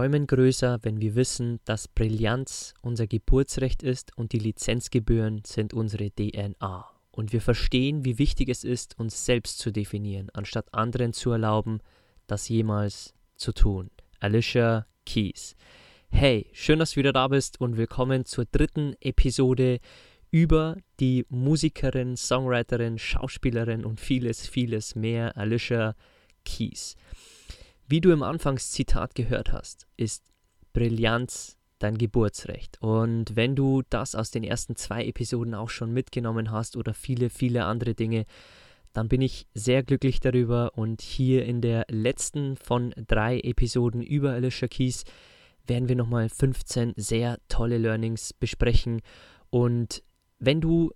Träumen größer, wenn wir wissen, dass Brillanz unser Geburtsrecht ist und die Lizenzgebühren sind unsere DNA. Und wir verstehen, wie wichtig es ist, uns selbst zu definieren, anstatt anderen zu erlauben, das jemals zu tun. Alicia Keys. Hey, schön, dass du wieder da bist und willkommen zur dritten Episode über die Musikerin, Songwriterin, Schauspielerin und vieles, vieles mehr, Alicia Keys. Wie du im Anfangszitat gehört hast, ist Brillanz dein Geburtsrecht. Und wenn du das aus den ersten zwei Episoden auch schon mitgenommen hast oder viele, viele andere Dinge, dann bin ich sehr glücklich darüber. Und hier in der letzten von drei Episoden über Alicia Keys werden wir nochmal 15 sehr tolle Learnings besprechen. Und wenn du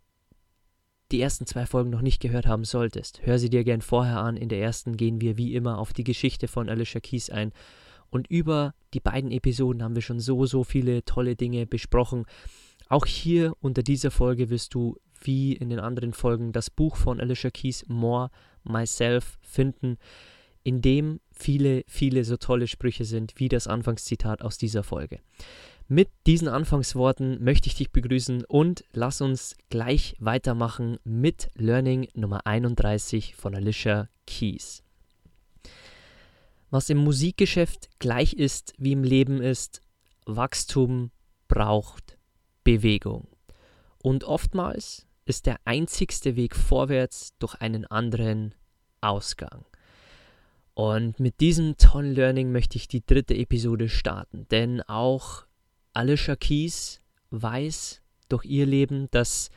die ersten zwei Folgen noch nicht gehört haben solltest, hör sie dir gern vorher an. In der ersten gehen wir wie immer auf die Geschichte von Alicia Keys ein. Und über die beiden Episoden haben wir schon so, so viele tolle Dinge besprochen. Auch hier unter dieser Folge wirst du, wie in den anderen Folgen, das Buch von Alicia Keys More Myself finden, in dem viele, viele so tolle Sprüche sind, wie das Anfangszitat aus dieser Folge. Mit diesen Anfangsworten möchte ich dich begrüßen und lass uns gleich weitermachen mit Learning Nummer 31 von Alicia Keys. Was im Musikgeschäft gleich ist wie im Leben ist, Wachstum braucht Bewegung. Und oftmals ist der einzigste Weg vorwärts durch einen anderen Ausgang. Und mit diesem tollen Learning möchte ich die dritte Episode starten, denn auch Alicia Keys weiß durch ihr Leben, dass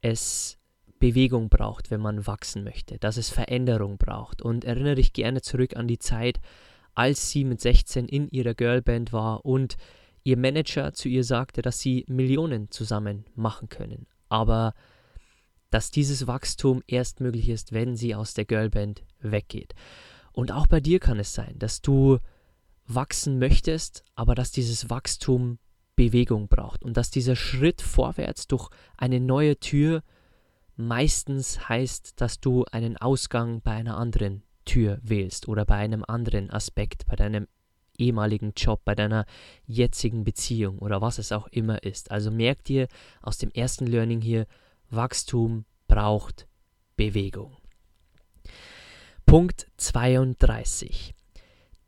es Bewegung braucht, wenn man wachsen möchte, dass es Veränderung braucht. Und erinnere dich gerne zurück an die Zeit, als sie mit 16 in ihrer Girlband war und ihr Manager zu ihr sagte, dass sie Millionen zusammen machen können. Aber dass dieses Wachstum erst möglich ist, wenn sie aus der Girlband weggeht. Und auch bei dir kann es sein, dass du wachsen möchtest, aber dass dieses Wachstum Bewegung braucht und dass dieser Schritt vorwärts durch eine neue Tür meistens heißt, dass du einen Ausgang bei einer anderen Tür wählst oder bei einem anderen Aspekt, bei deinem ehemaligen Job, bei deiner jetzigen Beziehung oder was es auch immer ist. Also merk dir aus dem ersten Learning hier, Wachstum braucht Bewegung. Punkt 32.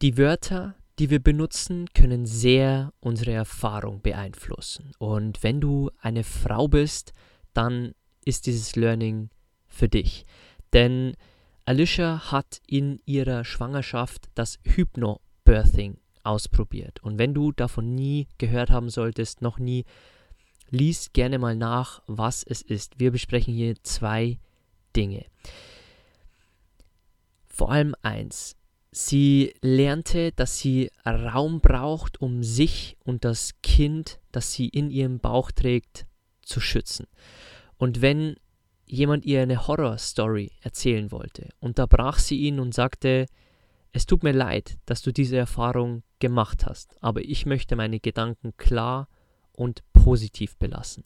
Die Wörter, die wir benutzen, können sehr unsere Erfahrung beeinflussen. Und wenn du eine Frau bist, dann ist dieses Learning für dich. Denn Alicia hat in ihrer Schwangerschaft das Hypnobirthing ausprobiert. Und wenn du davon nie gehört haben solltest, noch nie, lies gerne mal nach, was es ist. Wir besprechen hier zwei Dinge. Vor allem eins. Sie lernte, dass sie Raum braucht, um sich und das Kind, das sie in ihrem Bauch trägt, zu schützen. Und wenn jemand ihr eine Horror-Story erzählen wollte, unterbrach sie ihn und sagte, es tut mir leid, dass du diese Erfahrung gemacht hast, aber ich möchte meine Gedanken klar und positiv belassen.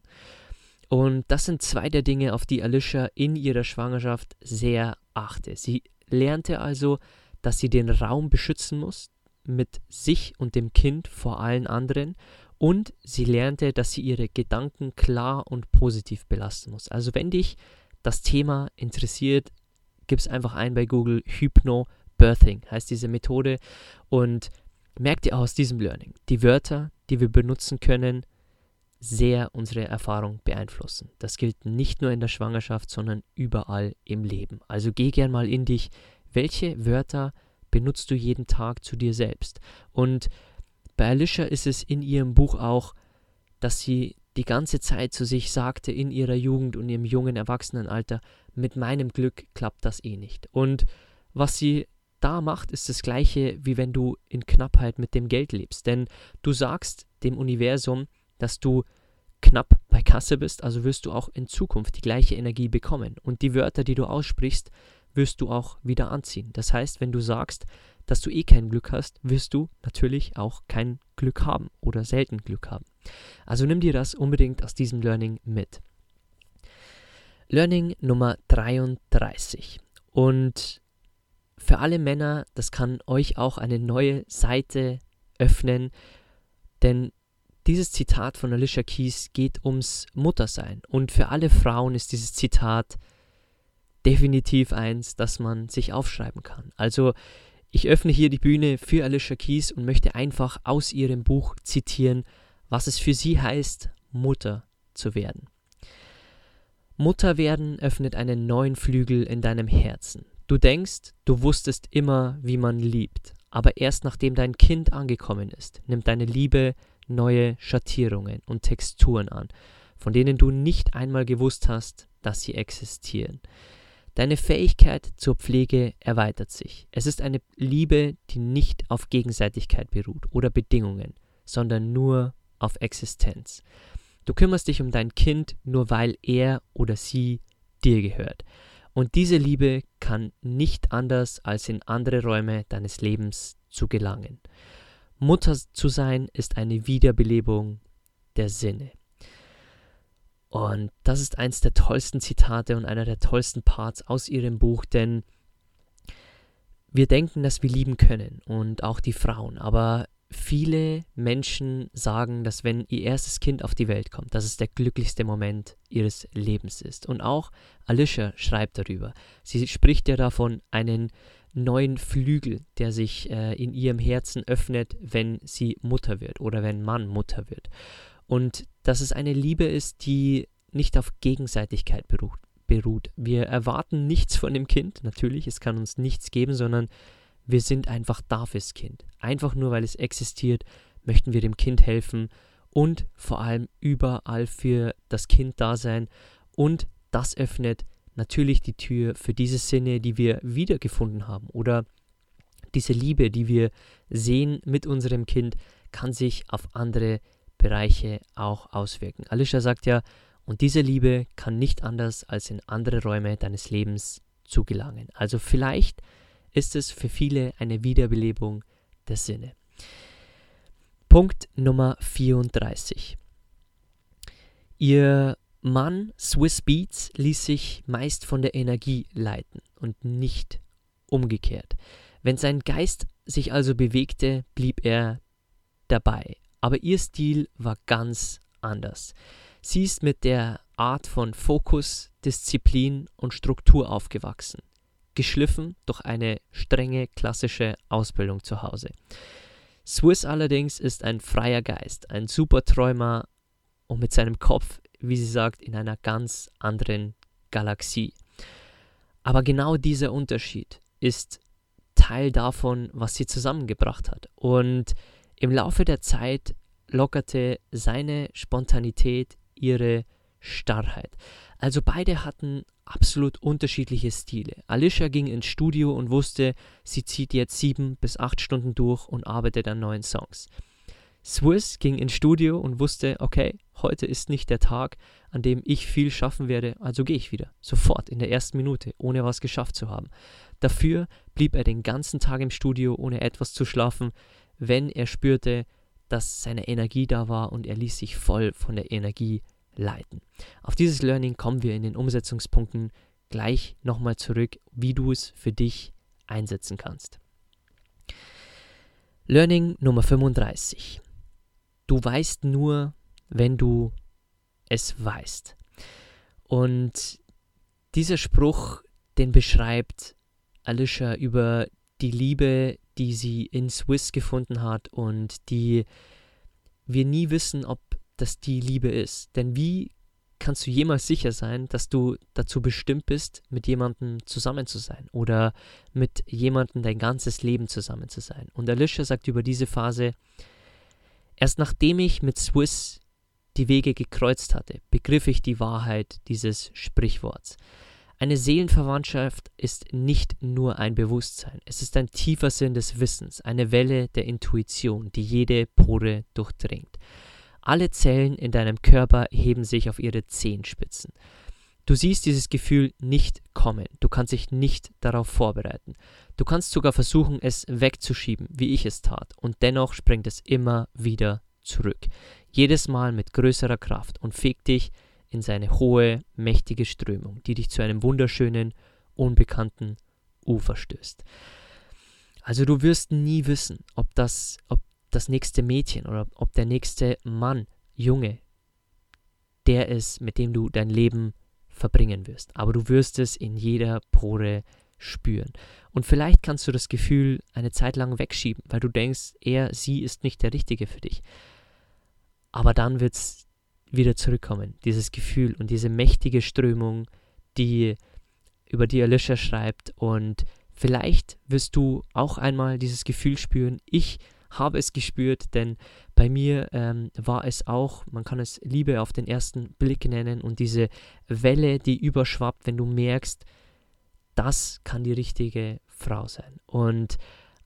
Und das sind zwei der Dinge, auf die Alicia in ihrer Schwangerschaft sehr achte. Sie lernte also, dass sie den Raum beschützen muss mit sich und dem Kind vor allen anderen und sie lernte, dass sie ihre Gedanken klar und positiv belasten muss. Also wenn dich das Thema interessiert, gib es einfach ein bei Google Hypno Birthing heißt diese Methode und merk dir aus diesem Learning die Wörter, die wir benutzen können, sehr unsere Erfahrung beeinflussen. Das gilt nicht nur in der Schwangerschaft, sondern überall im Leben. Also geh gern mal in dich, Welche Wörter benutzt du jeden Tag zu dir selbst? Und bei Alicia ist es in ihrem Buch auch, dass sie die ganze Zeit zu sich sagte in ihrer Jugend und ihrem jungen Erwachsenenalter, mit meinem Glück klappt das eh nicht. Und was sie da macht, ist das gleiche, wie wenn du in Knappheit mit dem Geld lebst. Denn du sagst dem Universum, dass du knapp bei Kasse bist, also wirst du auch in Zukunft die gleiche Energie bekommen. Und die Wörter, die du aussprichst, wirst du auch wieder anziehen. Das heißt, wenn du sagst, dass du eh kein Glück hast, wirst du natürlich auch kein Glück haben oder selten Glück haben. Also nimm dir das unbedingt aus diesem Learning mit. Learning Nummer 33. Und für alle Männer, das kann euch auch eine neue Seite öffnen, denn dieses Zitat von Alicia Keys geht ums Muttersein. Und für alle Frauen ist dieses Zitat definitiv eins, das man sich aufschreiben kann. Also ich öffne hier die Bühne für Alicia Keys und möchte einfach aus ihrem Buch zitieren, was es für sie heißt, Mutter zu werden. Mutter werden öffnet einen neuen Flügel in deinem Herzen. Du denkst, du wusstest immer, wie man liebt, aber erst nachdem dein Kind angekommen ist, nimmt deine Liebe neue Schattierungen und Texturen an, von denen du nicht einmal gewusst hast, dass sie existieren. Deine Fähigkeit zur Pflege erweitert sich. Es ist eine Liebe, die nicht auf Gegenseitigkeit beruht oder Bedingungen, sondern nur auf Existenz. Du kümmerst dich um dein Kind nur weil er oder sie dir gehört. Und diese Liebe kann nicht anders als in andere Räume deines Lebens zu gelangen. Mutter zu sein ist eine Wiederbelebung der Sinne. Und das ist eins der tollsten Zitate und einer der tollsten Parts aus ihrem Buch, denn wir denken, dass wir lieben können und auch die Frauen, aber viele Menschen sagen, dass wenn ihr erstes Kind auf die Welt kommt, dass es der glücklichste Moment ihres Lebens ist. Und auch Alicia schreibt darüber. Sie spricht ja davon, einen neuen Flügel, der sich äh, in ihrem Herzen öffnet, wenn sie Mutter wird oder wenn Mann Mutter wird. Und dass es eine Liebe ist, die nicht auf Gegenseitigkeit beruht. beruht. Wir erwarten nichts von dem Kind, natürlich, es kann uns nichts geben, sondern wir sind einfach da fürs Kind. Einfach nur, weil es existiert, möchten wir dem Kind helfen und vor allem überall für das Kind da sein. Und das öffnet natürlich die Tür für diese Sinne, die wir wiedergefunden haben oder diese Liebe, die wir sehen mit unserem Kind, kann sich auf andere Bereiche auch auswirken. Alicia sagt ja, und diese Liebe kann nicht anders als in andere Räume deines Lebens zu gelangen. Also vielleicht ist es für viele eine Wiederbelebung der Sinne. Punkt Nummer 34. Ihr Mann Swiss Beats ließ sich meist von der Energie leiten und nicht umgekehrt. Wenn sein Geist sich also bewegte, blieb er dabei aber ihr Stil war ganz anders. Sie ist mit der Art von Fokus, Disziplin und Struktur aufgewachsen, geschliffen durch eine strenge klassische Ausbildung zu Hause. Swiss allerdings ist ein freier Geist, ein Superträumer und mit seinem Kopf, wie sie sagt, in einer ganz anderen Galaxie. Aber genau dieser Unterschied ist Teil davon, was sie zusammengebracht hat. Und im Laufe der Zeit lockerte seine Spontanität ihre Starrheit. Also beide hatten absolut unterschiedliche Stile. Alicia ging ins Studio und wusste, sie zieht jetzt sieben bis acht Stunden durch und arbeitet an neuen Songs. Swiss ging ins Studio und wusste, okay, heute ist nicht der Tag, an dem ich viel schaffen werde, also gehe ich wieder, sofort in der ersten Minute, ohne was geschafft zu haben. Dafür blieb er den ganzen Tag im Studio, ohne etwas zu schlafen, wenn er spürte, dass seine Energie da war und er ließ sich voll von der Energie leiten. Auf dieses Learning kommen wir in den Umsetzungspunkten gleich nochmal zurück, wie du es für dich einsetzen kannst. Learning Nummer 35. Du weißt nur, wenn du es weißt. Und dieser Spruch, den beschreibt Alicia über die Liebe, die sie in Swiss gefunden hat und die wir nie wissen, ob das die Liebe ist. Denn wie kannst du jemals sicher sein, dass du dazu bestimmt bist, mit jemandem zusammen zu sein oder mit jemandem dein ganzes Leben zusammen zu sein. Und Alicia sagt über diese Phase, erst nachdem ich mit Swiss die Wege gekreuzt hatte, begriff ich die Wahrheit dieses Sprichworts. Eine Seelenverwandtschaft ist nicht nur ein Bewusstsein, es ist ein tiefer Sinn des Wissens, eine Welle der Intuition, die jede Pore durchdringt. Alle Zellen in deinem Körper heben sich auf ihre Zehenspitzen. Du siehst dieses Gefühl nicht kommen, du kannst dich nicht darauf vorbereiten. Du kannst sogar versuchen, es wegzuschieben, wie ich es tat, und dennoch springt es immer wieder zurück, jedes Mal mit größerer Kraft und fegt dich in seine hohe, mächtige Strömung, die dich zu einem wunderschönen, unbekannten Ufer stößt. Also du wirst nie wissen, ob das, ob das nächste Mädchen oder ob der nächste Mann, Junge, der ist, mit dem du dein Leben verbringen wirst. Aber du wirst es in jeder Pore spüren. Und vielleicht kannst du das Gefühl eine Zeit lang wegschieben, weil du denkst, er, sie ist nicht der Richtige für dich. Aber dann wird es wieder zurückkommen, dieses Gefühl und diese mächtige Strömung, die über die Alicia schreibt. Und vielleicht wirst du auch einmal dieses Gefühl spüren. Ich habe es gespürt, denn bei mir ähm, war es auch, man kann es Liebe auf den ersten Blick nennen und diese Welle, die überschwappt, wenn du merkst, das kann die richtige Frau sein. Und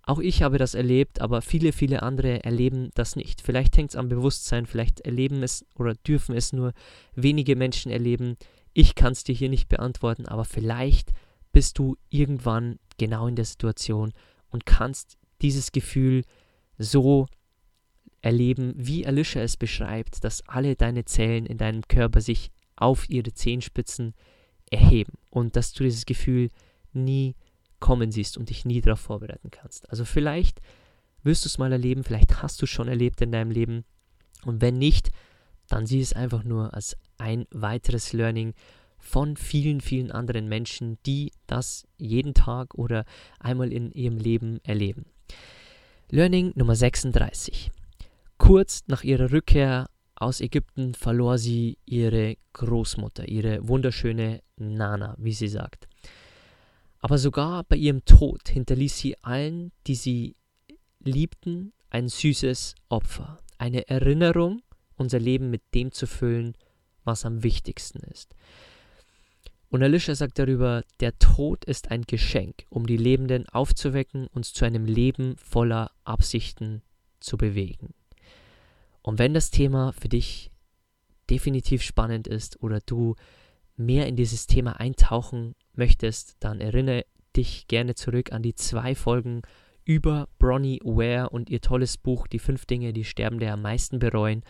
auch ich habe das erlebt, aber viele, viele andere erleben das nicht. Vielleicht hängt es am Bewusstsein, vielleicht erleben es oder dürfen es nur wenige Menschen erleben. Ich kann es dir hier nicht beantworten, aber vielleicht bist du irgendwann genau in der Situation und kannst dieses Gefühl so erleben, wie Alicia es beschreibt, dass alle deine Zellen in deinem Körper sich auf ihre Zehenspitzen erheben und dass du dieses Gefühl nie kommen siehst und dich nie darauf vorbereiten kannst. Also vielleicht wirst du es mal erleben, vielleicht hast du es schon erlebt in deinem Leben und wenn nicht, dann sieh es einfach nur als ein weiteres Learning von vielen, vielen anderen Menschen, die das jeden Tag oder einmal in ihrem Leben erleben. Learning Nummer 36. Kurz nach ihrer Rückkehr aus Ägypten verlor sie ihre Großmutter, ihre wunderschöne Nana, wie sie sagt. Aber sogar bei ihrem Tod hinterließ sie allen, die sie liebten, ein süßes Opfer, eine Erinnerung, unser Leben mit dem zu füllen, was am wichtigsten ist. Und Alicia sagt darüber, der Tod ist ein Geschenk, um die Lebenden aufzuwecken, uns zu einem Leben voller Absichten zu bewegen. Und wenn das Thema für dich definitiv spannend ist oder du mehr in dieses Thema eintauchen möchtest, dann erinnere dich gerne zurück an die zwei Folgen über Bronnie Ware und ihr tolles Buch Die fünf Dinge, die Sterbende am meisten bereuen.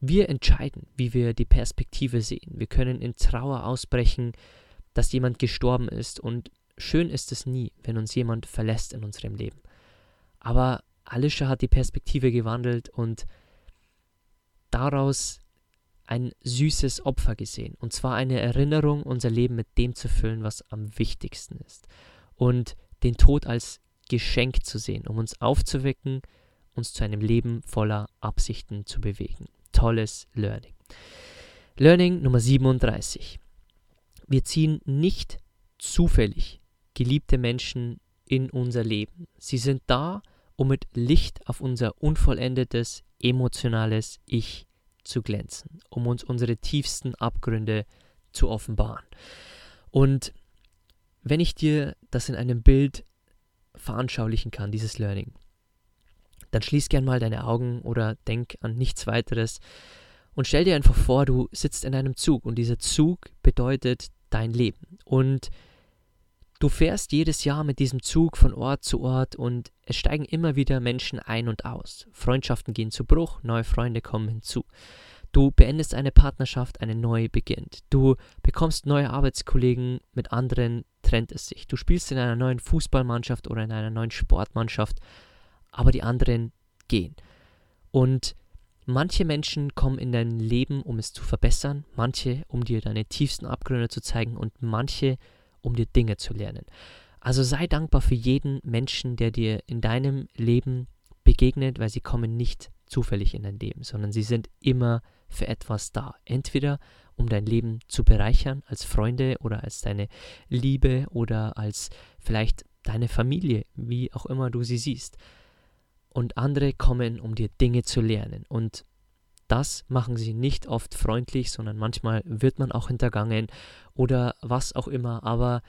Wir entscheiden, wie wir die Perspektive sehen. Wir können in Trauer ausbrechen, dass jemand gestorben ist und schön ist es nie, wenn uns jemand verlässt in unserem Leben. Aber Alicia hat die Perspektive gewandelt und daraus ein süßes Opfer gesehen. Und zwar eine Erinnerung, unser Leben mit dem zu füllen, was am wichtigsten ist. Und den Tod als Geschenk zu sehen, um uns aufzuwecken, uns zu einem Leben voller Absichten zu bewegen tolles Learning. Learning Nummer 37. Wir ziehen nicht zufällig geliebte Menschen in unser Leben. Sie sind da, um mit Licht auf unser unvollendetes, emotionales Ich zu glänzen, um uns unsere tiefsten Abgründe zu offenbaren. Und wenn ich dir das in einem Bild veranschaulichen kann, dieses Learning, dann schließ gern mal deine Augen oder denk an nichts weiteres und stell dir einfach vor, du sitzt in einem Zug und dieser Zug bedeutet dein Leben. Und du fährst jedes Jahr mit diesem Zug von Ort zu Ort und es steigen immer wieder Menschen ein und aus. Freundschaften gehen zu Bruch, neue Freunde kommen hinzu. Du beendest eine Partnerschaft, eine neue beginnt. Du bekommst neue Arbeitskollegen, mit anderen trennt es sich. Du spielst in einer neuen Fußballmannschaft oder in einer neuen Sportmannschaft aber die anderen gehen. Und manche Menschen kommen in dein Leben, um es zu verbessern, manche, um dir deine tiefsten Abgründe zu zeigen und manche, um dir Dinge zu lernen. Also sei dankbar für jeden Menschen, der dir in deinem Leben begegnet, weil sie kommen nicht zufällig in dein Leben, sondern sie sind immer für etwas da. Entweder um dein Leben zu bereichern, als Freunde oder als deine Liebe oder als vielleicht deine Familie, wie auch immer du sie siehst. Und andere kommen, um dir Dinge zu lernen. Und das machen sie nicht oft freundlich, sondern manchmal wird man auch hintergangen oder was auch immer. Aber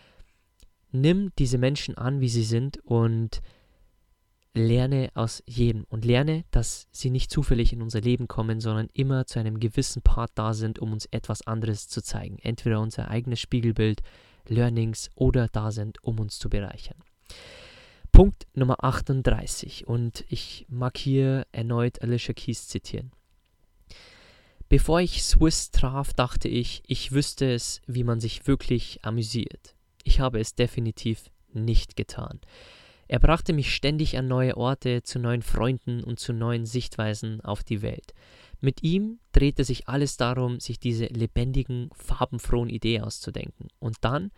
nimm diese Menschen an, wie sie sind und lerne aus jedem und lerne, dass sie nicht zufällig in unser Leben kommen, sondern immer zu einem gewissen Part da sind, um uns etwas anderes zu zeigen. Entweder unser eigenes Spiegelbild, Learnings oder da sind, um uns zu bereichern. Punkt Nummer 38 und ich mag hier erneut Alicia Keys zitieren. Bevor ich Swiss traf, dachte ich, ich wüsste es, wie man sich wirklich amüsiert. Ich habe es definitiv nicht getan. Er brachte mich ständig an neue Orte, zu neuen Freunden und zu neuen Sichtweisen auf die Welt. Mit ihm drehte sich alles darum, sich diese lebendigen, farbenfrohen Ideen auszudenken und dann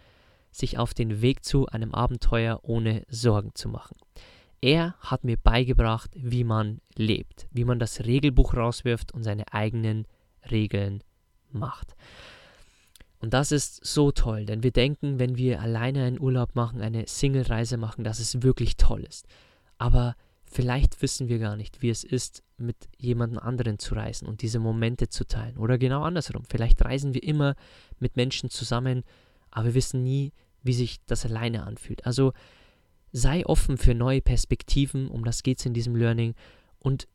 sich auf den Weg zu einem Abenteuer ohne Sorgen zu machen. Er hat mir beigebracht, wie man lebt, wie man das Regelbuch rauswirft und seine eigenen Regeln macht. Und das ist so toll, denn wir denken, wenn wir alleine einen Urlaub machen, eine Single-Reise machen, dass es wirklich toll ist. Aber vielleicht wissen wir gar nicht, wie es ist, mit jemandem anderen zu reisen und diese Momente zu teilen. Oder genau andersrum. Vielleicht reisen wir immer mit Menschen zusammen, aber wir wissen nie, wie sich das alleine anfühlt. Also sei offen für neue Perspektiven, um das geht es in diesem Learning und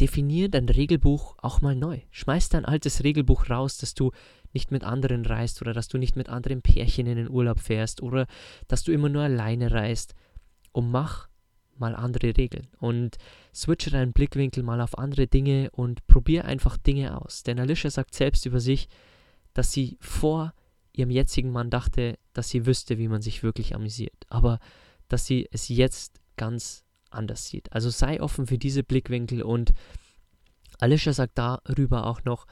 definier dein Regelbuch auch mal neu. Schmeiß dein altes Regelbuch raus, dass du nicht mit anderen reist oder dass du nicht mit anderen Pärchen in den Urlaub fährst oder dass du immer nur alleine reist und mach mal andere Regeln und switche deinen Blickwinkel mal auf andere Dinge und probier einfach Dinge aus. Denn Alicia sagt selbst über sich, dass sie vor ihrem jetzigen Mann dachte, dass sie wüsste, wie man sich wirklich amüsiert, aber dass sie es jetzt ganz anders sieht. Also sei offen für diese Blickwinkel und Alicia sagt darüber auch noch,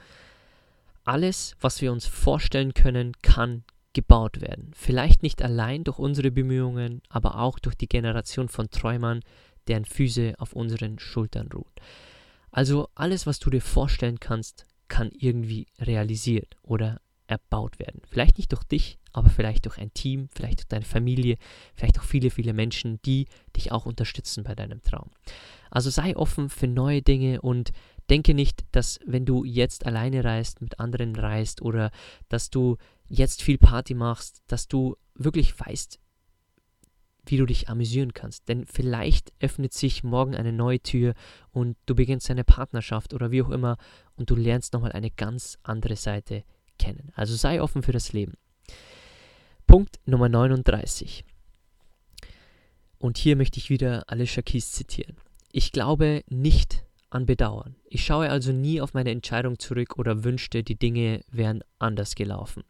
alles, was wir uns vorstellen können, kann gebaut werden. Vielleicht nicht allein durch unsere Bemühungen, aber auch durch die Generation von Träumern, deren Füße auf unseren Schultern ruhen. Also alles, was du dir vorstellen kannst, kann irgendwie realisiert oder erbaut werden. Vielleicht nicht durch dich, aber vielleicht durch ein Team, vielleicht durch deine Familie, vielleicht durch viele, viele Menschen, die dich auch unterstützen bei deinem Traum. Also sei offen für neue Dinge und denke nicht, dass wenn du jetzt alleine reist, mit anderen reist oder dass du jetzt viel Party machst, dass du wirklich weißt, wie du dich amüsieren kannst. Denn vielleicht öffnet sich morgen eine neue Tür und du beginnst eine Partnerschaft oder wie auch immer und du lernst nochmal eine ganz andere Seite kennen. Also sei offen für das Leben. Punkt Nummer 39. Und hier möchte ich wieder Alicia Keys zitieren. Ich glaube nicht an Bedauern. Ich schaue also nie auf meine Entscheidung zurück oder wünschte, die Dinge wären anders gelaufen.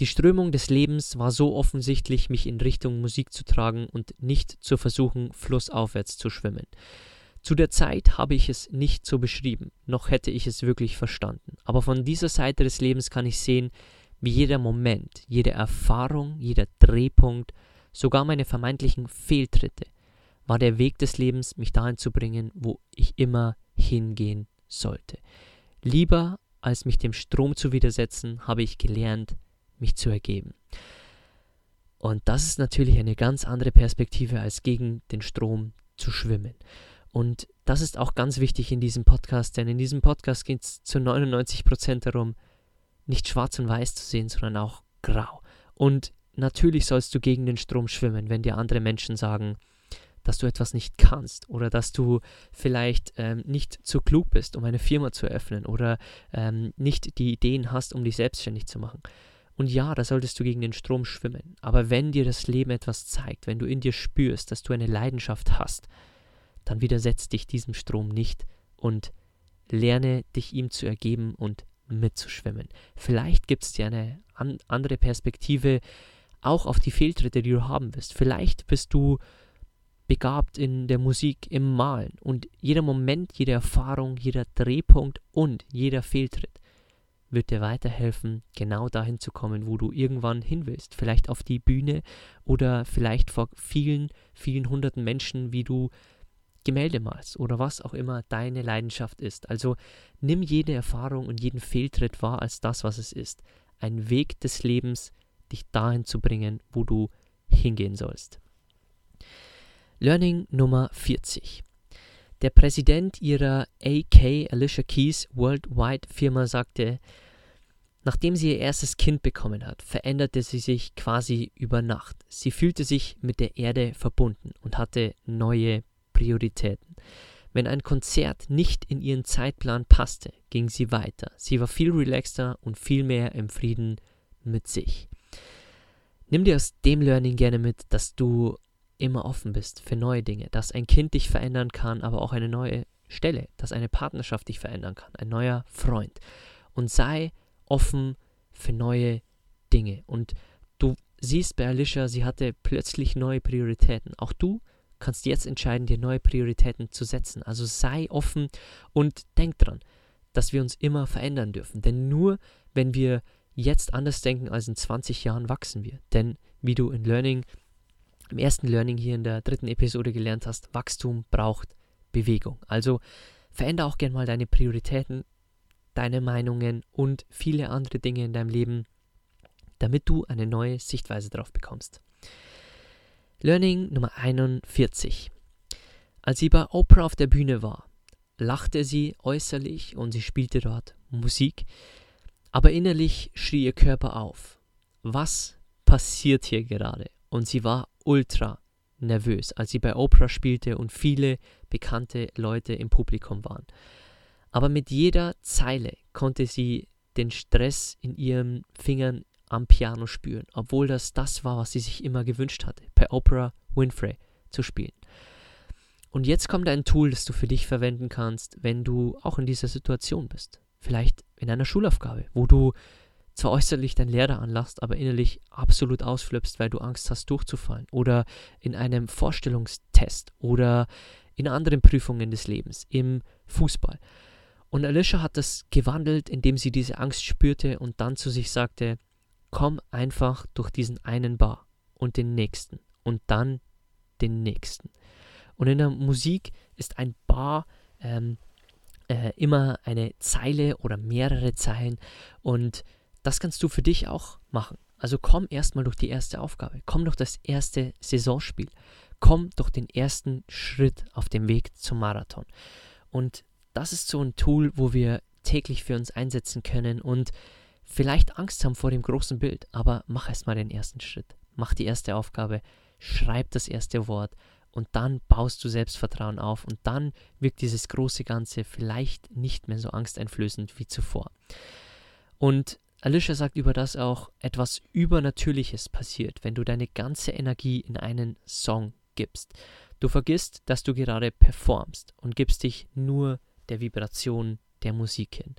Die Strömung des Lebens war so offensichtlich, mich in Richtung Musik zu tragen und nicht zu versuchen, flussaufwärts zu schwimmen. Zu der Zeit habe ich es nicht so beschrieben, noch hätte ich es wirklich verstanden. Aber von dieser Seite des Lebens kann ich sehen, wie jeder Moment, jede Erfahrung, jeder Drehpunkt, sogar meine vermeintlichen Fehltritte, war der Weg des Lebens, mich dahin zu bringen, wo ich immer hingehen sollte. Lieber als mich dem Strom zu widersetzen, habe ich gelernt, mich zu ergeben. Und das ist natürlich eine ganz andere Perspektive, als gegen den Strom zu schwimmen. Und das ist auch ganz wichtig in diesem Podcast, denn in diesem Podcast geht es zu 99% darum, nicht schwarz und weiß zu sehen, sondern auch grau. Und natürlich sollst du gegen den Strom schwimmen, wenn dir andere Menschen sagen, dass du etwas nicht kannst oder dass du vielleicht ähm, nicht zu klug bist, um eine Firma zu eröffnen oder ähm, nicht die Ideen hast, um dich selbstständig zu machen. Und ja, da solltest du gegen den Strom schwimmen. Aber wenn dir das Leben etwas zeigt, wenn du in dir spürst, dass du eine Leidenschaft hast, dann widersetz dich diesem Strom nicht und lerne dich ihm zu ergeben und mitzuschwimmen. Vielleicht gibt es dir eine an andere Perspektive auch auf die Fehltritte, die du haben wirst. Vielleicht bist du begabt in der Musik, im Malen und jeder Moment, jede Erfahrung, jeder Drehpunkt und jeder Fehltritt wird dir weiterhelfen, genau dahin zu kommen, wo du irgendwann hin willst. Vielleicht auf die Bühne oder vielleicht vor vielen, vielen hunderten Menschen, wie du Gemälde malst oder was auch immer deine Leidenschaft ist. Also nimm jede Erfahrung und jeden Fehltritt wahr als das, was es ist. Ein Weg des Lebens, dich dahin zu bringen, wo du hingehen sollst. Learning Nummer 40. Der Präsident ihrer AK Alicia Keys Worldwide Firma sagte, Nachdem sie ihr erstes Kind bekommen hat, veränderte sie sich quasi über Nacht. Sie fühlte sich mit der Erde verbunden und hatte neue Prioritäten. Wenn ein Konzert nicht in ihren Zeitplan passte, ging sie weiter. Sie war viel relaxter und viel mehr im Frieden mit sich. Nimm dir aus dem Learning gerne mit, dass du immer offen bist für neue Dinge, dass ein Kind dich verändern kann, aber auch eine neue Stelle, dass eine Partnerschaft dich verändern kann, ein neuer Freund. Und sei offen für neue Dinge. Und du siehst bei Alicia, sie hatte plötzlich neue Prioritäten. Auch du kannst jetzt entscheiden, dir neue Prioritäten zu setzen. Also sei offen und denk dran, dass wir uns immer verändern dürfen. Denn nur wenn wir jetzt anders denken als in 20 Jahren, wachsen wir. Denn wie du in Learning, im ersten Learning hier in der dritten Episode gelernt hast, Wachstum braucht Bewegung. Also verändere auch gern mal deine Prioritäten, deine Meinungen und viele andere Dinge in deinem Leben, damit du eine neue Sichtweise darauf bekommst. Learning Nummer 41. Als sie bei Oprah auf der Bühne war, lachte sie äußerlich und sie spielte dort Musik, aber innerlich schrie ihr Körper auf. Was passiert hier gerade? Und sie war ultra nervös, als sie bei Oprah spielte und viele bekannte Leute im Publikum waren. Aber mit jeder Zeile konnte sie den Stress in ihren Fingern am Piano spüren, obwohl das das war, was sie sich immer gewünscht hatte, bei Oprah Winfrey zu spielen. Und jetzt kommt ein Tool, das du für dich verwenden kannst, wenn du auch in dieser Situation bist. Vielleicht in einer Schulaufgabe, wo du zwar äußerlich dein Lehrer anlachst, aber innerlich absolut ausflippst, weil du Angst hast, durchzufallen. Oder in einem Vorstellungstest oder in anderen Prüfungen des Lebens, im Fußball. Und Alicia hat das gewandelt, indem sie diese Angst spürte und dann zu sich sagte, komm einfach durch diesen einen Bar und den nächsten und dann den nächsten. Und in der Musik ist ein Bar ähm, äh, immer eine Zeile oder mehrere Zeilen und das kannst du für dich auch machen. Also komm erstmal durch die erste Aufgabe, komm durch das erste Saisonspiel, komm durch den ersten Schritt auf dem Weg zum Marathon. Und das ist so ein Tool, wo wir täglich für uns einsetzen können und vielleicht Angst haben vor dem großen Bild, aber mach erstmal den ersten Schritt. Mach die erste Aufgabe, schreib das erste Wort und dann baust du Selbstvertrauen auf und dann wirkt dieses große Ganze vielleicht nicht mehr so angsteinflößend wie zuvor. Und Alicia sagt über das auch, etwas Übernatürliches passiert, wenn du deine ganze Energie in einen Song gibst. Du vergisst, dass du gerade performst und gibst dich nur der Vibration der Musik hin.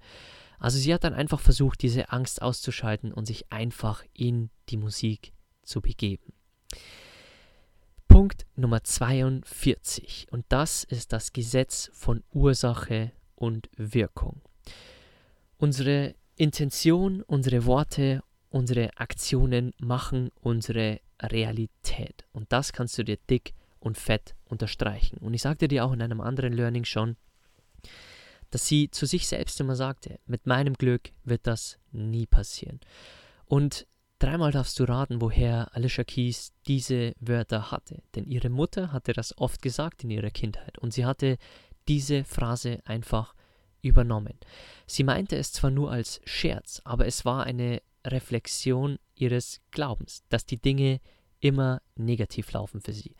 Also sie hat dann einfach versucht, diese Angst auszuschalten und sich einfach in die Musik zu begeben. Punkt Nummer 42 und das ist das Gesetz von Ursache und Wirkung. Unsere Intention, unsere Worte, unsere Aktionen machen unsere Realität und das kannst du dir dick und fett unterstreichen. Und ich sagte dir auch in einem anderen Learning schon, dass sie zu sich selbst immer sagte, mit meinem Glück wird das nie passieren. Und dreimal darfst du raten, woher Alicia Keys diese Wörter hatte. Denn ihre Mutter hatte das oft gesagt in ihrer Kindheit und sie hatte diese Phrase einfach übernommen. Sie meinte es zwar nur als Scherz, aber es war eine Reflexion ihres Glaubens, dass die Dinge immer negativ laufen für sie.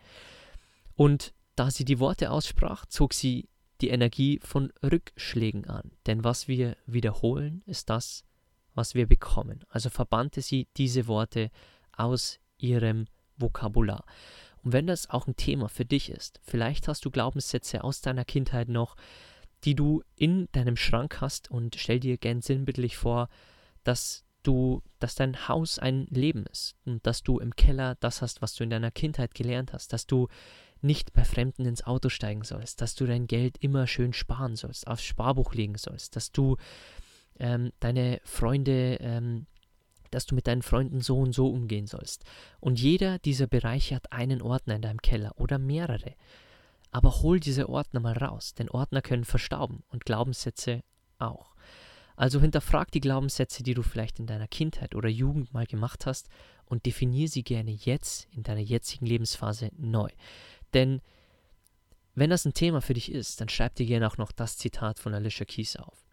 Und da sie die Worte aussprach, zog sie die Energie von Rückschlägen an. Denn was wir wiederholen, ist das, was wir bekommen. Also verbannte sie diese Worte aus ihrem Vokabular. Und wenn das auch ein Thema für dich ist, vielleicht hast du Glaubenssätze aus deiner Kindheit noch, die du in deinem Schrank hast und stell dir gern sinnbildlich vor, dass du, dass dein Haus ein Leben ist und dass du im Keller das hast, was du in deiner Kindheit gelernt hast, dass du nicht bei Fremden ins Auto steigen sollst, dass du dein Geld immer schön sparen sollst, aufs Sparbuch legen sollst, dass du ähm, deine Freunde, ähm, dass du mit deinen Freunden so und so umgehen sollst. Und jeder dieser Bereiche hat einen Ordner in deinem Keller oder mehrere. Aber hol diese Ordner mal raus, denn Ordner können verstauben und Glaubenssätze auch. Also hinterfrag die Glaubenssätze, die du vielleicht in deiner Kindheit oder Jugend mal gemacht hast und definier sie gerne jetzt in deiner jetzigen Lebensphase neu. Denn wenn das ein Thema für dich ist, dann schreib dir gerne auch noch das Zitat von Alicia Keys auf.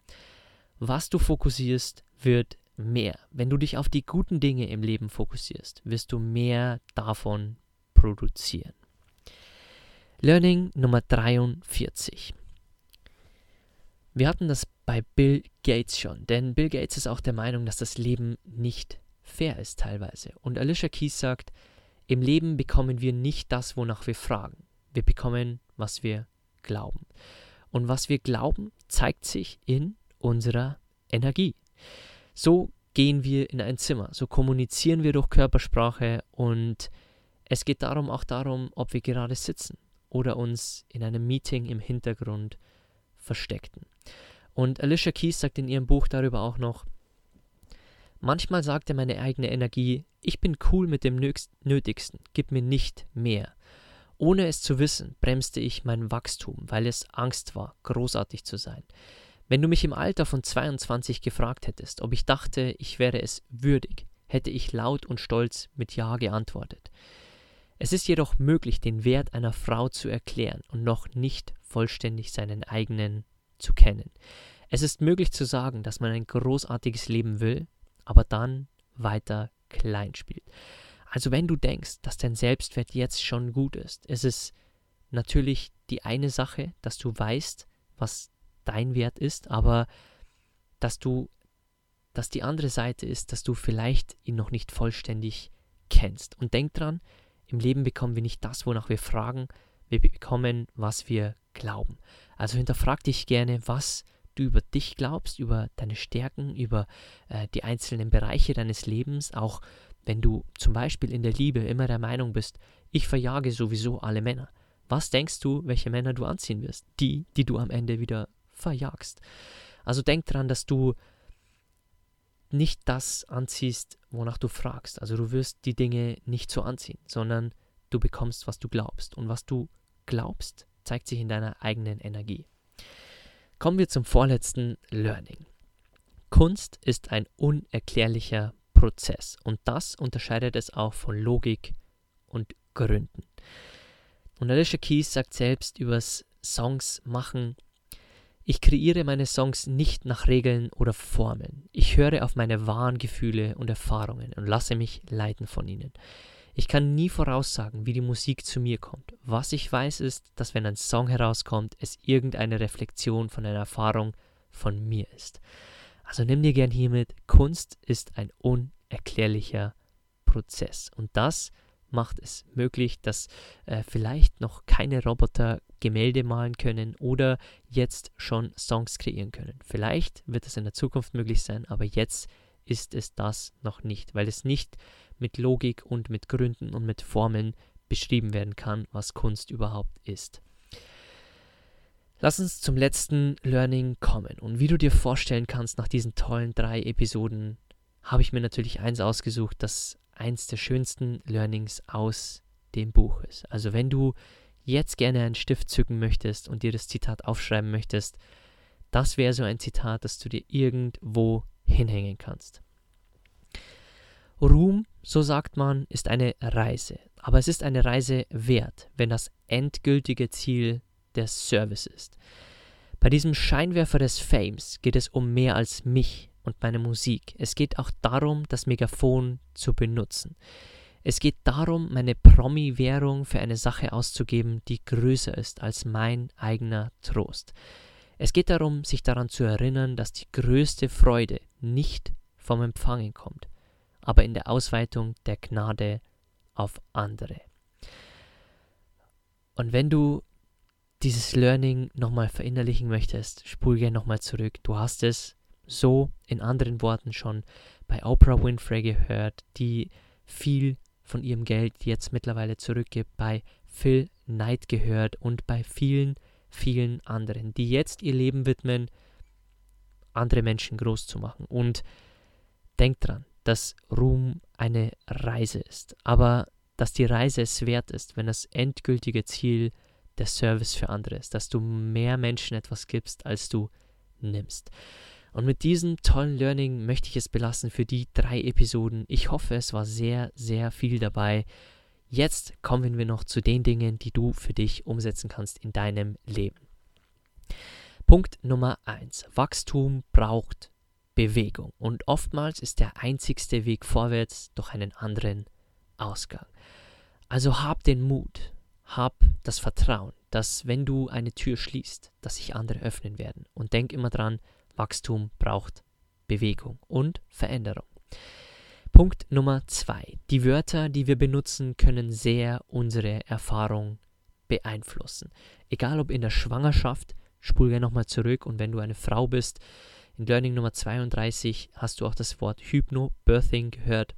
Was du fokussierst, wird mehr. Wenn du dich auf die guten Dinge im Leben fokussierst, wirst du mehr davon produzieren. Learning Nummer 43. Wir hatten das bei Bill Gates schon, denn Bill Gates ist auch der Meinung, dass das Leben nicht fair ist teilweise. Und Alicia Keys sagt, im Leben bekommen wir nicht das, wonach wir fragen. Wir bekommen, was wir glauben. Und was wir glauben, zeigt sich in unserer Energie. So gehen wir in ein Zimmer, so kommunizieren wir durch Körpersprache und es geht darum auch darum, ob wir gerade sitzen oder uns in einem Meeting im Hintergrund versteckten. Und Alicia Keys sagt in ihrem Buch darüber auch noch, manchmal sagte meine eigene Energie, ich bin cool mit dem Nötigsten, gib mir nicht mehr. Ohne es zu wissen, bremste ich mein Wachstum, weil es Angst war, großartig zu sein. Wenn du mich im Alter von 22 gefragt hättest, ob ich dachte, ich wäre es würdig, hätte ich laut und stolz mit Ja geantwortet. Es ist jedoch möglich, den Wert einer Frau zu erklären und noch nicht vollständig seinen eigenen zu kennen. Es ist möglich zu sagen, dass man ein großartiges Leben will, aber dann weiter klein spielt. Also wenn du denkst, dass dein Selbstwert jetzt schon gut ist, ist es natürlich die eine Sache, dass du weißt, was dein Wert ist, aber dass du, dass die andere Seite ist, dass du vielleicht ihn noch nicht vollständig kennst. Und denk dran, im Leben bekommen wir nicht das, wonach wir fragen, wir bekommen, was wir glauben. Also hinterfrag dich gerne, was du über dich glaubst, über deine Stärken, über äh, die einzelnen Bereiche deines Lebens, auch wenn du zum Beispiel in der Liebe immer der Meinung bist, ich verjage sowieso alle Männer. Was denkst du, welche Männer du anziehen wirst? Die, die du am Ende wieder verjagst. Also denk dran, dass du nicht das anziehst, wonach du fragst. Also du wirst die Dinge nicht so anziehen, sondern du bekommst, was du glaubst. Und was du glaubst, zeigt sich in deiner eigenen Energie. Kommen wir zum vorletzten Learning. Kunst ist ein unerklärlicher Prozess und das unterscheidet es auch von Logik und Gründen. Und Alicia Keys sagt selbst übers Songs machen, ich kreiere meine Songs nicht nach Regeln oder Formeln. Ich höre auf meine wahren Gefühle und Erfahrungen und lasse mich leiten von ihnen. Ich kann nie voraussagen, wie die Musik zu mir kommt. Was ich weiß ist, dass wenn ein Song herauskommt, es irgendeine Reflexion von einer Erfahrung von mir ist. Also nimm dir gern hiermit, Kunst ist ein unerklärlicher Prozess. Und das macht es möglich, dass äh, vielleicht noch keine Roboter Gemälde malen können oder jetzt schon Songs kreieren können. Vielleicht wird es in der Zukunft möglich sein, aber jetzt ist es das noch nicht, weil es nicht mit Logik und mit Gründen und mit Formeln beschrieben werden kann, was Kunst überhaupt ist. Lass uns zum letzten Learning kommen. Und wie du dir vorstellen kannst, nach diesen tollen drei Episoden habe ich mir natürlich eins ausgesucht, das eins der schönsten Learnings aus dem Buch ist. Also wenn du jetzt gerne einen Stift zücken möchtest und dir das Zitat aufschreiben möchtest, das wäre so ein Zitat, das du dir irgendwo hinhängen kannst. Ruhm, so sagt man, ist eine Reise, aber es ist eine Reise wert, wenn das endgültige Ziel der Service ist. Bei diesem Scheinwerfer des Fames geht es um mehr als mich und meine Musik. Es geht auch darum, das Megafon zu benutzen. Es geht darum, meine Promi-Währung für eine Sache auszugeben, die größer ist als mein eigener Trost. Es geht darum, sich daran zu erinnern, dass die größte Freude nicht vom Empfangen kommt, aber in der Ausweitung der Gnade auf andere. Und wenn du dieses Learning nochmal verinnerlichen möchtest, spul gerne nochmal zurück. Du hast es so in anderen Worten schon bei Oprah Winfrey gehört, die viel von ihrem Geld jetzt mittlerweile zurückgibt, bei Phil Knight gehört und bei vielen, vielen anderen, die jetzt ihr Leben widmen, andere Menschen groß zu machen. Und denkt dran, dass Ruhm eine Reise ist, aber dass die Reise es wert ist, wenn das endgültige Ziel der Service für andere ist, dass du mehr Menschen etwas gibst, als du nimmst. Und mit diesem tollen Learning möchte ich es belassen für die drei Episoden. Ich hoffe, es war sehr, sehr viel dabei. Jetzt kommen wir noch zu den Dingen, die du für dich umsetzen kannst in deinem Leben. Punkt Nummer 1. Wachstum braucht Bewegung. Und oftmals ist der einzigste Weg vorwärts durch einen anderen Ausgang. Also hab den Mut, hab das Vertrauen, dass wenn du eine Tür schließt, dass sich andere öffnen werden. Und denk immer dran, Wachstum braucht Bewegung und Veränderung. Punkt Nummer zwei. Die Wörter, die wir benutzen, können sehr unsere Erfahrung beeinflussen. Egal ob in der Schwangerschaft, spul gerne nochmal zurück und wenn du eine Frau bist, in Learning Nummer 32 hast du auch das Wort Hypnobirthing gehört.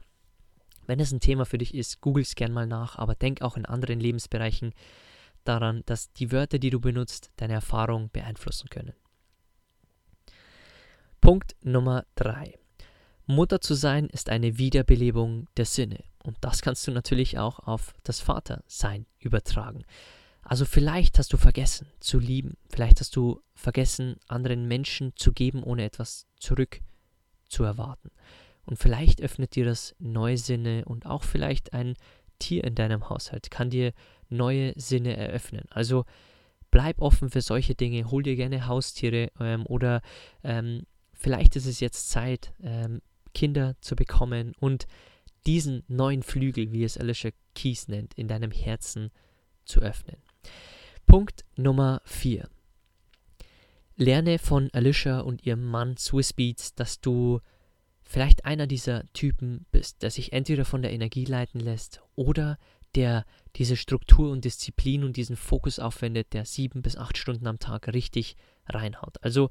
Wenn es ein Thema für dich ist, google es gerne mal nach, aber denk auch in anderen Lebensbereichen daran, dass die Wörter, die du benutzt, deine Erfahrung beeinflussen können. Punkt Nummer 3. Mutter zu sein ist eine Wiederbelebung der Sinne. Und das kannst du natürlich auch auf das Vatersein übertragen. Also vielleicht hast du vergessen zu lieben, vielleicht hast du vergessen, anderen Menschen zu geben, ohne etwas zurück zu erwarten. Und vielleicht öffnet dir das neue Sinne und auch vielleicht ein Tier in deinem Haushalt kann dir neue Sinne eröffnen. Also bleib offen für solche Dinge, hol dir gerne Haustiere ähm, oder ähm, Vielleicht ist es jetzt Zeit, ähm, Kinder zu bekommen und diesen neuen Flügel, wie es Alicia Keys nennt, in deinem Herzen zu öffnen. Punkt Nummer 4. Lerne von Alicia und ihrem Mann Swiss Beats, dass du vielleicht einer dieser Typen bist, der sich entweder von der Energie leiten lässt oder der diese Struktur und Disziplin und diesen Fokus aufwendet, der sieben bis acht Stunden am Tag richtig reinhaut. Also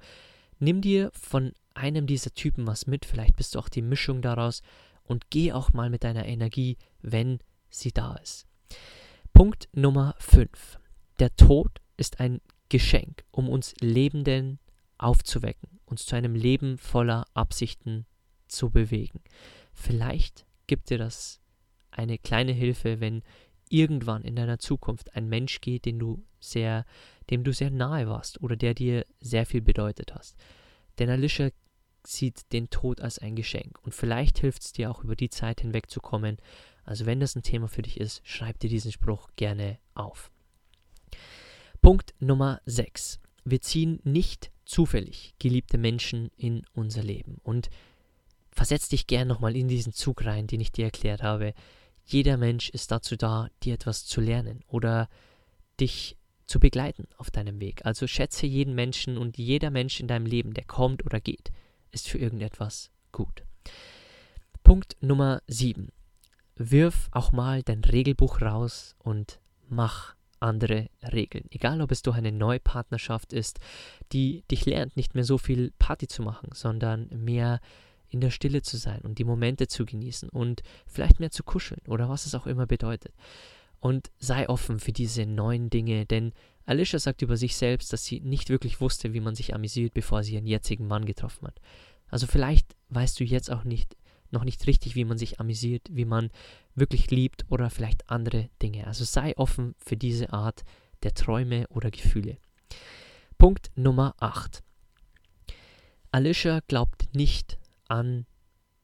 nimm dir von einem dieser Typen was mit, vielleicht bist du auch die Mischung daraus und geh auch mal mit deiner Energie, wenn sie da ist. Punkt Nummer 5. Der Tod ist ein Geschenk, um uns Lebenden aufzuwecken, uns zu einem Leben voller Absichten zu bewegen. Vielleicht gibt dir das eine kleine Hilfe, wenn irgendwann in deiner Zukunft ein Mensch geht, den du sehr, dem du sehr nahe warst oder der dir sehr viel bedeutet hast. Denn Alicia sieht den Tod als ein Geschenk. Und vielleicht hilft es dir auch über die Zeit hinwegzukommen. Also wenn das ein Thema für dich ist, schreib dir diesen Spruch gerne auf. Punkt Nummer 6. Wir ziehen nicht zufällig geliebte Menschen in unser Leben. Und versetz dich gern nochmal in diesen Zug rein, den ich dir erklärt habe. Jeder Mensch ist dazu da, dir etwas zu lernen oder dich zu begleiten auf deinem Weg. Also schätze jeden Menschen und jeder Mensch in deinem Leben, der kommt oder geht, ist für irgendetwas gut. Punkt Nummer 7. Wirf auch mal dein Regelbuch raus und mach andere Regeln. Egal, ob es durch eine neue Partnerschaft ist, die dich lernt, nicht mehr so viel Party zu machen, sondern mehr in der Stille zu sein und die Momente zu genießen und vielleicht mehr zu kuscheln oder was es auch immer bedeutet. Und sei offen für diese neuen Dinge, denn Alicia sagt über sich selbst, dass sie nicht wirklich wusste, wie man sich amüsiert, bevor sie ihren jetzigen Mann getroffen hat. Also vielleicht weißt du jetzt auch nicht, noch nicht richtig, wie man sich amüsiert, wie man wirklich liebt oder vielleicht andere Dinge. Also sei offen für diese Art der Träume oder Gefühle. Punkt Nummer 8. Alicia glaubt nicht an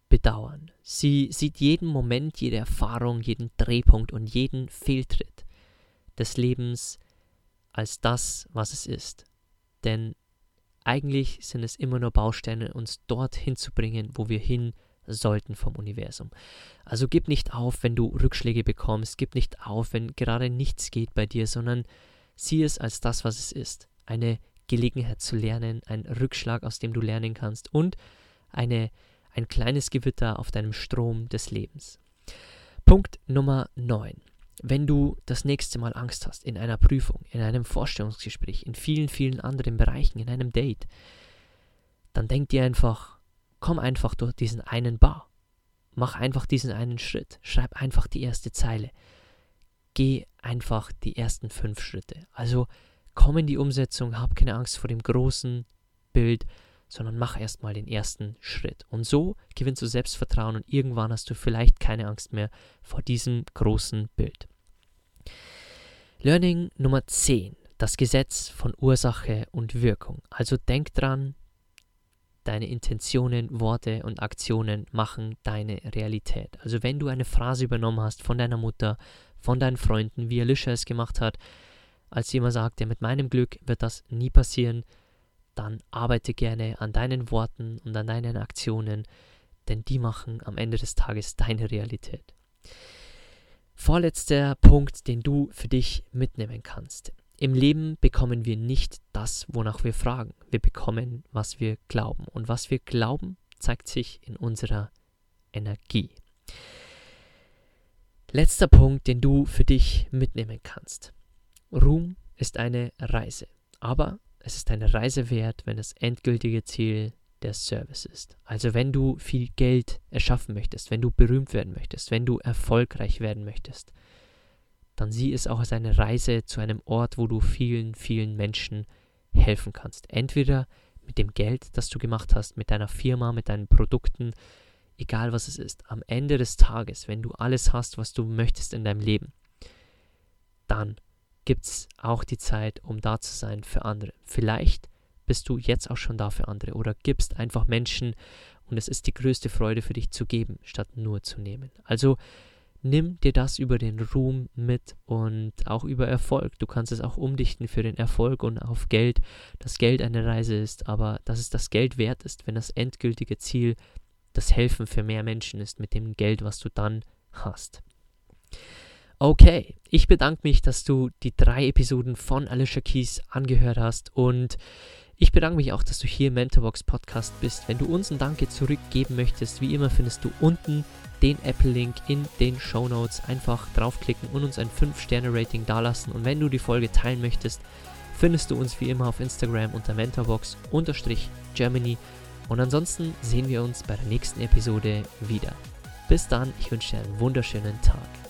Bedauern. Sie sieht jeden Moment, jede Erfahrung, jeden Drehpunkt und jeden Fehltritt des Lebens als das, was es ist. Denn eigentlich sind es immer nur Bausteine, uns dorthin zu bringen, wo wir hin sollten vom Universum. Also gib nicht auf, wenn du Rückschläge bekommst, gib nicht auf, wenn gerade nichts geht bei dir, sondern sieh es als das, was es ist. Eine Gelegenheit zu lernen, ein Rückschlag, aus dem du lernen kannst und eine, ein kleines Gewitter auf deinem Strom des Lebens. Punkt Nummer 9 wenn du das nächste Mal Angst hast in einer Prüfung, in einem Vorstellungsgespräch, in vielen, vielen anderen Bereichen, in einem Date, dann denk dir einfach, komm einfach durch diesen einen Bar. Mach einfach diesen einen Schritt. Schreib einfach die erste Zeile. Geh einfach die ersten fünf Schritte. Also komm in die Umsetzung, hab keine Angst vor dem großen Bild, sondern mach erstmal den ersten Schritt. Und so gewinnst du Selbstvertrauen und irgendwann hast du vielleicht keine Angst mehr vor diesem großen Bild. Learning Nummer 10. Das Gesetz von Ursache und Wirkung. Also denk dran, deine Intentionen, Worte und Aktionen machen deine Realität. Also wenn du eine Phrase übernommen hast von deiner Mutter, von deinen Freunden, wie Alicia es gemacht hat, als jemand sagte, mit meinem Glück wird das nie passieren, dann arbeite gerne an deinen Worten und an deinen Aktionen, denn die machen am Ende des Tages deine Realität. Vorletzter Punkt, den du für dich mitnehmen kannst. Im Leben bekommen wir nicht das, wonach wir fragen. Wir bekommen, was wir glauben. Und was wir glauben, zeigt sich in unserer Energie. Letzter Punkt, den du für dich mitnehmen kannst. Ruhm ist eine Reise, aber es ist eine Reise wert, wenn das endgültige Ziel der Service ist. Also wenn du viel Geld erschaffen möchtest, wenn du berühmt werden möchtest, wenn du erfolgreich werden möchtest, dann sieh es auch als eine Reise zu einem Ort, wo du vielen, vielen Menschen helfen kannst. Entweder mit dem Geld, das du gemacht hast, mit deiner Firma, mit deinen Produkten, egal was es ist. Am Ende des Tages, wenn du alles hast, was du möchtest in deinem Leben, dann gibt es auch die Zeit, um da zu sein für andere. Vielleicht bist du jetzt auch schon da für andere oder gibst einfach Menschen und es ist die größte Freude für dich zu geben, statt nur zu nehmen. Also nimm dir das über den Ruhm mit und auch über Erfolg. Du kannst es auch umdichten für den Erfolg und auf Geld, dass Geld eine Reise ist, aber dass es das Geld wert ist, wenn das endgültige Ziel das Helfen für mehr Menschen ist mit dem Geld, was du dann hast. Okay, ich bedanke mich, dass du die drei Episoden von Alicia Keys angehört hast und ich bedanke mich auch, dass du hier im Mentorbox Podcast bist. Wenn du uns ein Danke zurückgeben möchtest, wie immer findest du unten den Apple-Link in den Show Notes. Einfach draufklicken und uns ein 5-Sterne-Rating dalassen. Und wenn du die Folge teilen möchtest, findest du uns wie immer auf Instagram unter Mentorbox-Germany. Und ansonsten sehen wir uns bei der nächsten Episode wieder. Bis dann, ich wünsche dir einen wunderschönen Tag.